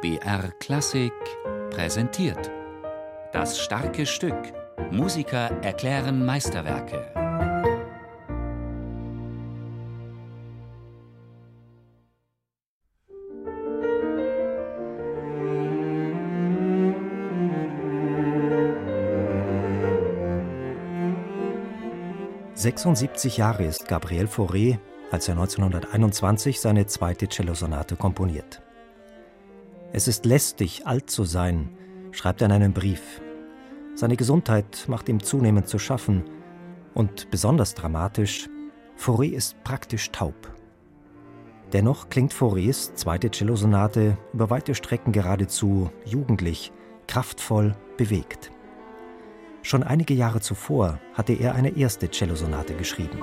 BR Klassik präsentiert. Das starke Stück. Musiker erklären Meisterwerke. »76 Jahre ist Gabriel Fauré, als er 1921 seine zweite Cellosonate komponiert. Es ist lästig, alt zu sein, schreibt er in einem Brief. Seine Gesundheit macht ihm zunehmend zu schaffen und besonders dramatisch, Fauré ist praktisch taub. Dennoch klingt Faurés zweite Cellosonate über weite Strecken geradezu jugendlich, kraftvoll, bewegt. Schon einige Jahre zuvor hatte er eine erste Cellosonate geschrieben.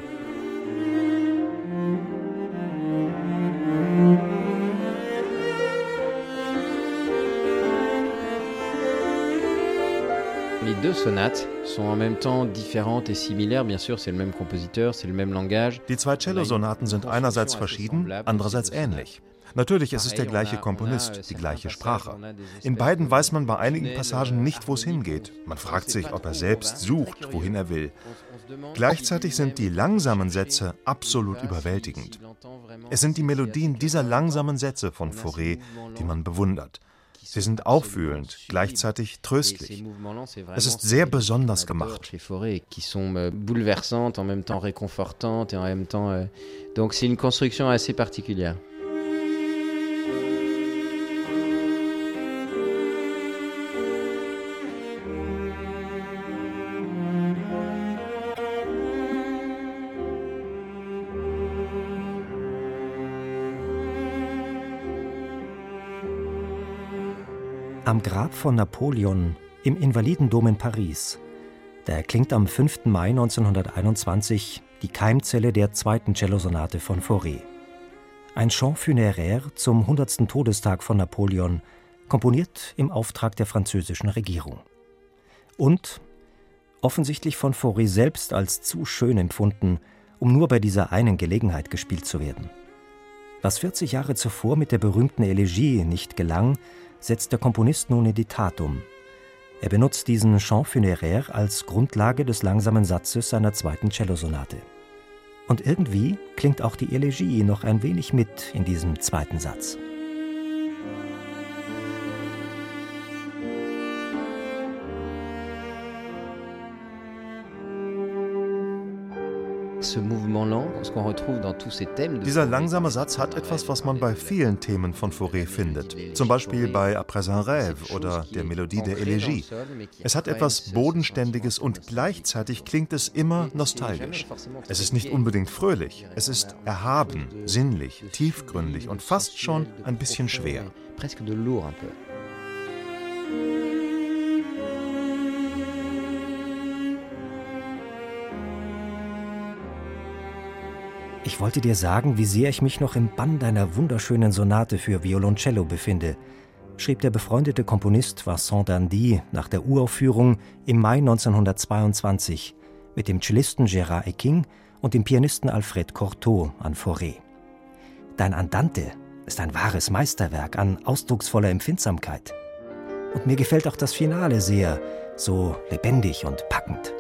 Deux sonates sont en même temps différentes et similaires. Bien sûr, c'est le même compositeur, c'est le même langage. Die zwei Cellosonaten sind einerseits verschieden, andererseits ähnlich. Natürlich ist es der gleiche Komponist, die gleiche Sprache. In beiden weiß man bei einigen Passagen nicht, wo es hingeht. Man fragt sich, ob er selbst sucht, wohin er will. Gleichzeitig sind die langsamen Sätze absolut überwältigend. Es sind die Melodien dieser langsamen Sätze von Fauré, die man bewundert. Sie sind aufwühlend, gleichzeitig tröstlich. Es ist sehr besonders gemacht. Donc c'est une construction assez particulière. Am Grab von Napoleon im Invalidendom in Paris, da erklingt am 5. Mai 1921 die Keimzelle der zweiten Cellosonate von Fauré. Ein Chant funéraire zum 100. Todestag von Napoleon, komponiert im Auftrag der französischen Regierung. Und offensichtlich von Fauré selbst als zu schön empfunden, um nur bei dieser einen Gelegenheit gespielt zu werden. Was 40 Jahre zuvor mit der berühmten Elegie nicht gelang, setzt der Komponist nun in die Tat um. Er benutzt diesen Chant funéraire als Grundlage des langsamen Satzes seiner zweiten Cellosonate. Und irgendwie klingt auch die Elegie noch ein wenig mit in diesem zweiten Satz. Dieser langsame Satz hat etwas, was man bei vielen Themen von Fauré findet. Zum Beispiel bei Après un rêve oder der Melodie der Elegie. Es hat etwas Bodenständiges und gleichzeitig klingt es immer nostalgisch. Es ist nicht unbedingt fröhlich, es ist erhaben, sinnlich, tiefgründig und fast schon ein bisschen schwer. Ich wollte dir sagen, wie sehr ich mich noch im Bann deiner wunderschönen Sonate für Violoncello befinde, schrieb der befreundete Komponist Vincent Dandy nach der Uraufführung im Mai 1922 mit dem Cellisten Gérard Eking und dem Pianisten Alfred Cortot an Fauré. Dein Andante ist ein wahres Meisterwerk an ausdrucksvoller Empfindsamkeit. Und mir gefällt auch das Finale sehr, so lebendig und packend.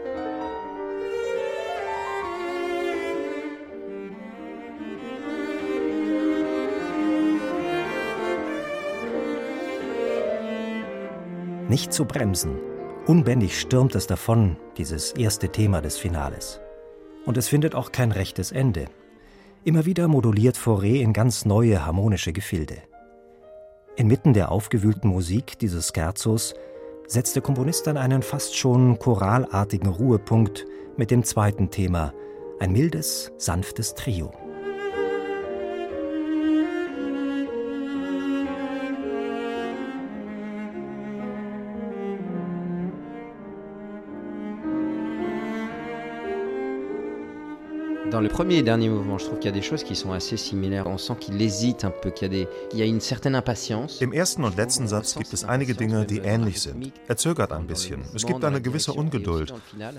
Nicht zu bremsen. Unbändig stürmt es davon, dieses erste Thema des Finales. Und es findet auch kein rechtes Ende. Immer wieder moduliert Fauré in ganz neue harmonische Gefilde. Inmitten der aufgewühlten Musik dieses Scherzos setzt der Komponist dann einen fast schon choralartigen Ruhepunkt mit dem zweiten Thema, ein mildes, sanftes Trio. Dans le premier et dernier mouvement, je trouve qu'il y a des choses qui sont assez similaires. On sent qu'il hésite un peu, qu'il y, des, y a une certaine impatience. Im ersten und letzten Satz gibt es einige Dinge, die ähnlich sind. Er zögert ein bisschen. Es gibt eine gewisse Ungeduld.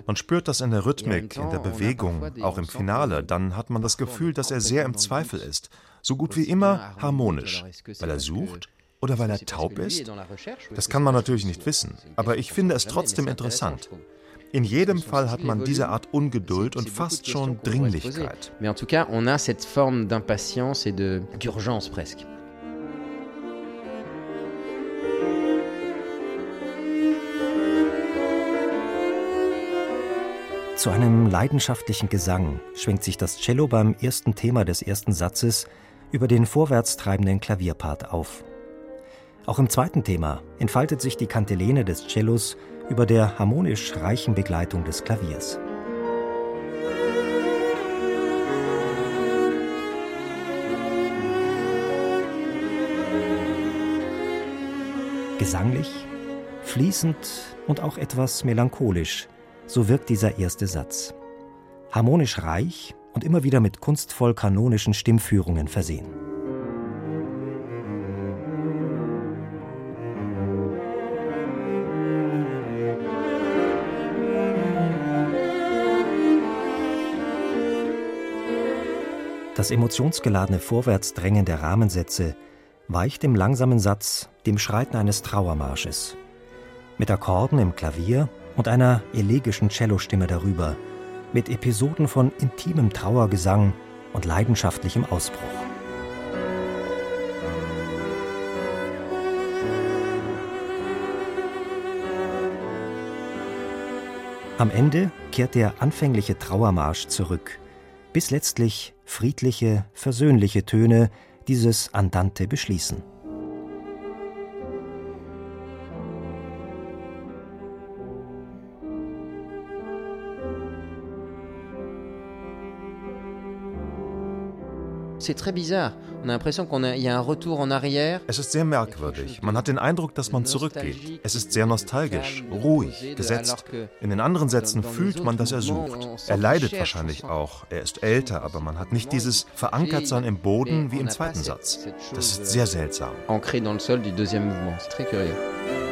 Man spürt das in der Rhythmik, in der Bewegung, auch im Finale. Dann hat man das Gefühl, dass er sehr im Zweifel ist. So gut wie immer harmonisch, weil er sucht, Oder weil er taub ist? Das kann man natürlich nicht wissen, aber ich finde es trotzdem interessant. In jedem Fall hat man diese Art Ungeduld und fast schon Dringlichkeit. Mais en tout cas, on a cette forme d'impatience et d'urgence presque. Zu einem leidenschaftlichen Gesang schwingt sich das Cello beim ersten Thema des ersten Satzes über den vorwärts treibenden Klavierpart auf. Auch im zweiten Thema entfaltet sich die Kantilene des Cellos über der harmonisch reichen Begleitung des Klaviers. Gesanglich, fließend und auch etwas melancholisch, so wirkt dieser erste Satz. Harmonisch reich und immer wieder mit kunstvoll kanonischen Stimmführungen versehen. Das emotionsgeladene Vorwärtsdrängen der Rahmensätze weicht im langsamen Satz dem Schreiten eines Trauermarsches. Mit Akkorden im Klavier und einer elegischen Cellostimme darüber, mit Episoden von intimem Trauergesang und leidenschaftlichem Ausbruch. Am Ende kehrt der anfängliche Trauermarsch zurück, bis letztlich friedliche, versöhnliche Töne dieses Andante beschließen. C'est très bizarre. On a l'impression qu'il y a un retour en arrière. Es ist sehr merkwürdig. Man hat den Eindruck, dass man zurückgeht. Es ist sehr nostalgisch, ruhig, gesetzt. In den anderen Sätzen fühlt man, dass er sucht. Er leidet wahrscheinlich auch. Er ist älter, aber man hat nicht dieses Verankertsein im Boden wie im zweiten Satz. Das ist sehr seltsam. Ancré dans le sol du deuxième mouvement. C'est très curieux.